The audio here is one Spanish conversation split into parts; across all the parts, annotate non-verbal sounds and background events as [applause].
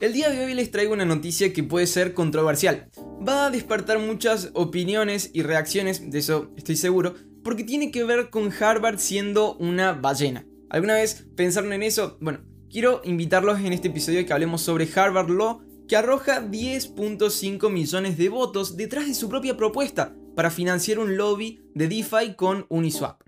El día de hoy les traigo una noticia que puede ser controversial. Va a despertar muchas opiniones y reacciones, de eso estoy seguro, porque tiene que ver con Harvard siendo una ballena. ¿Alguna vez pensaron en eso? Bueno, quiero invitarlos en este episodio que hablemos sobre Harvard Law, que arroja 10.5 millones de votos detrás de su propia propuesta para financiar un lobby de DeFi con Uniswap.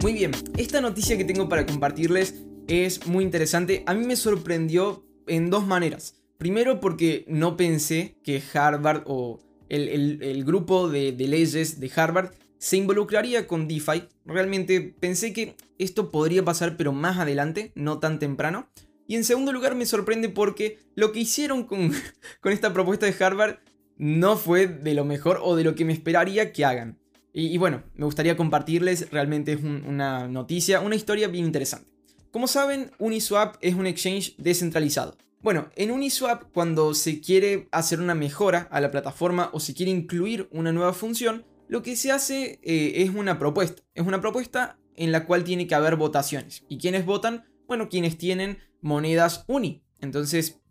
Muy bien, esta noticia que tengo para compartirles es muy interesante. A mí me sorprendió en dos maneras. Primero porque no pensé que Harvard o el, grupo de, de, leyes de Harvard se involucraría con DeFi. Realmente pensé que esto podría pasar pero más adelante, no tan temprano. Y en segundo lugar me sorprende porque lo que hicieron con, [laughs] con esta propuesta de Harvard no fue de lo mejor o de lo que me esperaría que hagan. Y, bueno, me gustaría compartirles, realmente es una noticia, una historia bien interesante. Como saben, Uniswap es un exchange descentralizado. Bueno, en Uniswap cuando se quiere hacer una mejora a la plataforma o se quiere incluir una nueva función, lo que se hace eh, es una propuesta. Es una propuesta en la cual tiene que haber votaciones. ¿Y quiénes votan? Bueno, quienes tienen monedas Uni. Entonces,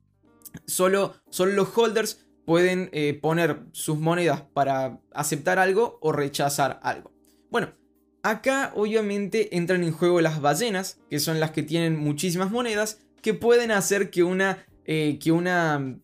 solo, los holders pueden eh, poner sus monedas para aceptar algo o rechazar algo. Bueno, acá obviamente entran en juego las ballenas, que son las que tienen muchísimas monedas, que pueden hacer que una, eh, que una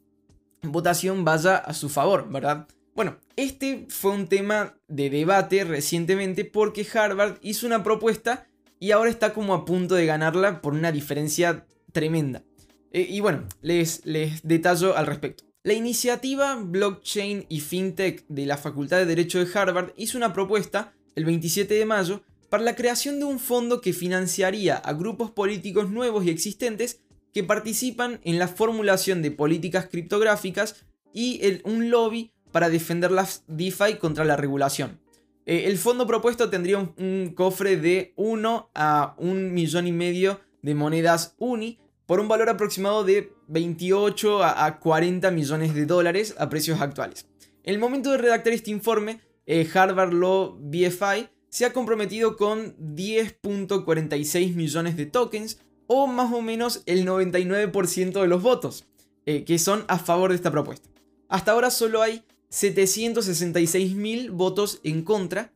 votación vaya a su favor, ¿verdad? Bueno, este fue un tema de debate recientemente porque Harvard hizo una propuesta y ahora está como a punto de ganarla por una diferencia tremenda. Eh, y bueno, les, les detallo al respecto. La iniciativa Blockchain y FinTech de la Facultad de Derecho de Harvard hizo una propuesta el 27 de mayo para la creación de un fondo que financiaría a grupos políticos nuevos y existentes que participan en la formulación de políticas criptográficas y un lobby para defender las DeFi contra la regulación. Eh, el fondo propuesto tendría un, cofre de 1 a 1 millón y medio de monedas UNI por un valor aproximado de 28 a 40 millones de dólares a precios actuales. En el momento de redactar este informe, eh, Harvard Law BFI se ha comprometido con 10.46 millones de tokens o más o menos el 99% de los votos eh, que son a favor de esta propuesta. Hasta ahora solo hay 766 mil votos en contra,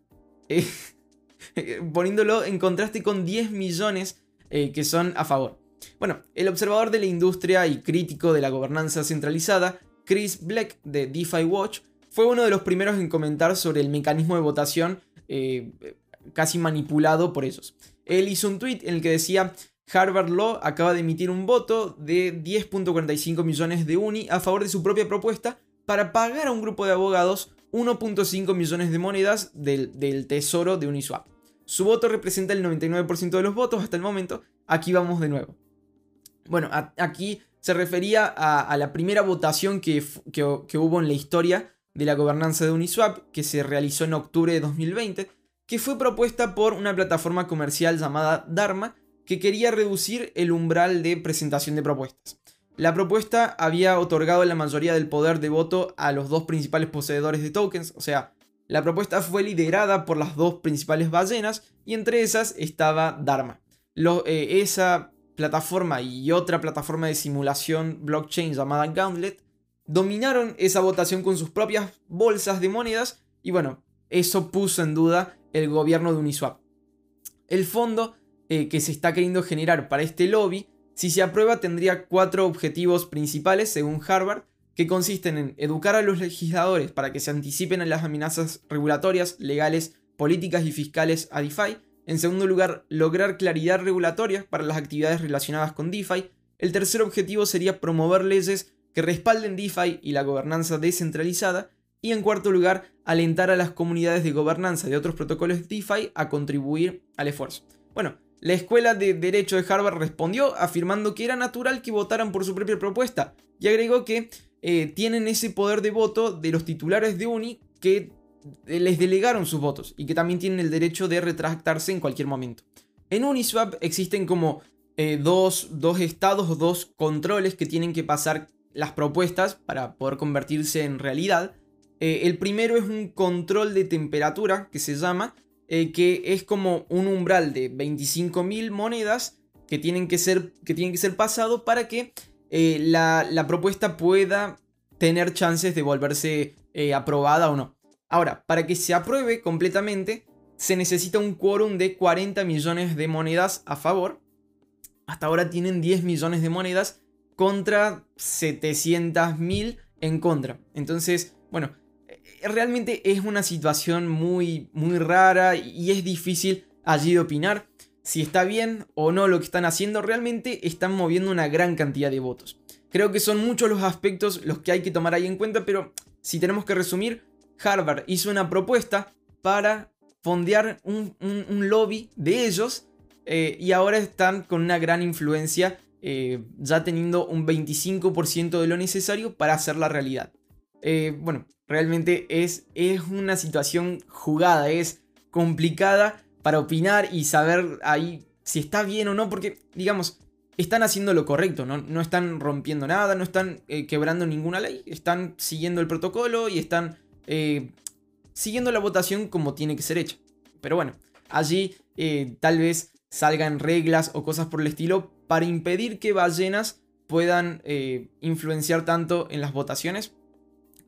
eh, [laughs] poniéndolo en contraste con 10 millones que son a favor. Bueno, el observador de la industria y crítico de la gobernanza centralizada, Chris Black de DeFi Watch, fue uno de los primeros en comentar sobre el mecanismo de votación eh, casi manipulado por ellos. Él hizo un tweet en el que decía, Harvard Law acaba de emitir un voto de 10.45 millones de uni a favor de su propia propuesta para pagar a un grupo de abogados 1.5 millones de monedas del, del tesoro de Uniswap. Su voto representa el 99% de los votos hasta el momento. Aquí vamos de nuevo. Bueno, aquí se refería a, la primera votación que, hubo en la historia de la gobernanza de Uniswap, que se realizó en octubre de 2020, que fue propuesta por una plataforma comercial llamada Dharma, que quería reducir el umbral de presentación de propuestas. La propuesta había otorgado la mayoría del poder de voto a los dos principales poseedores de tokens, o sea, la propuesta fue liderada por las dos principales ballenas y entre esas estaba Dharma. Eh, esa plataforma y otra plataforma de simulación blockchain llamada Gauntlet dominaron esa votación con sus propias bolsas de monedas y bueno, eso puso en duda el gobierno de Uniswap. El fondo eh, que se está queriendo generar para este lobby, si se aprueba, tendría cuatro objetivos principales según Harvard, que consisten en educar a los legisladores para que se anticipen a las amenazas regulatorias, legales, políticas y fiscales a DeFi, en segundo lugar, lograr claridad regulatoria para las actividades relacionadas con DeFi. El tercer objetivo sería promover leyes que respalden DeFi y la gobernanza descentralizada. Y en cuarto lugar, alentar a las comunidades de gobernanza de otros protocolos DeFi a contribuir al esfuerzo. Bueno, la Escuela de Derecho de Harvard respondió afirmando que era natural que votaran por su propia propuesta y agregó que eh, tienen ese poder de voto de los titulares de Uni que eh, les delegaron sus votos y que también tienen el derecho de retractarse en cualquier momento. En Uniswap existen como eh, dos, estados o dos controles que tienen que pasar las propuestas para poder convertirse en realidad. Eh, el primero es un control de temperatura que se llama, que es como un umbral de 25.000 monedas que tienen que ser, que tienen que ser pasados para que eh, la, propuesta pueda tener chances de volverse eh, aprobada o no. Ahora, para que se apruebe completamente, se necesita un quórum de 40 millones de monedas a favor. Hasta ahora tienen 10 millones de monedas contra 700 mil en contra. Entonces, bueno, eh, realmente es una situación muy, muy rara y es difícil allí de opinar si está bien o no lo que están haciendo. Realmente están moviendo una gran cantidad de votos. Creo que son muchos los aspectos los que hay que tomar ahí en cuenta, pero si tenemos que resumir, Harvard hizo una propuesta para fondear un, lobby de ellos eh, y ahora están con una gran influencia, eh, ya teniendo un 25% de lo necesario para hacer la realidad. Eh, bueno, realmente es, es una situación jugada, es complicada para opinar y saber ahí si está bien o no, porque digamos, están haciendo lo correcto, no, no están rompiendo nada, no están quebrando ninguna ley, están siguiendo el protocolo y están siguiendo la votación como tiene que ser hecha. Pero bueno, allí eh, tal vez salgan reglas o cosas por el estilo para impedir que ballenas puedan eh, influenciar tanto en las votaciones.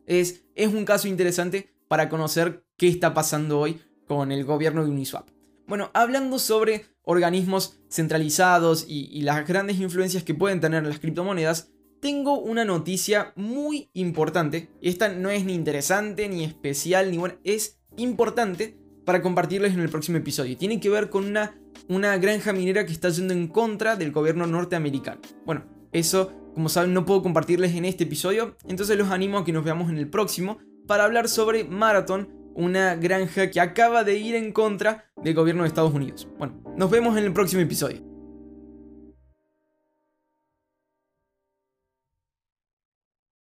Es, es un caso interesante para conocer qué está pasando hoy con el gobierno de Uniswap. Bueno, hablando sobre organismos centralizados y, las grandes influencias que pueden tener las criptomonedas, tengo una noticia muy importante. Esta no es ni interesante, ni especial, ni buena. Es importante para compartirles en el próximo episodio. Tiene que ver con una, una granja minera que está yendo en contra del gobierno norteamericano. Bueno, eso, como saben, no puedo compartirles en este episodio. Entonces los animo a que nos veamos en el próximo para hablar sobre Marathon, una granja que acaba de ir en contra del gobierno de Estados Unidos. Bueno, nos vemos en el próximo episodio.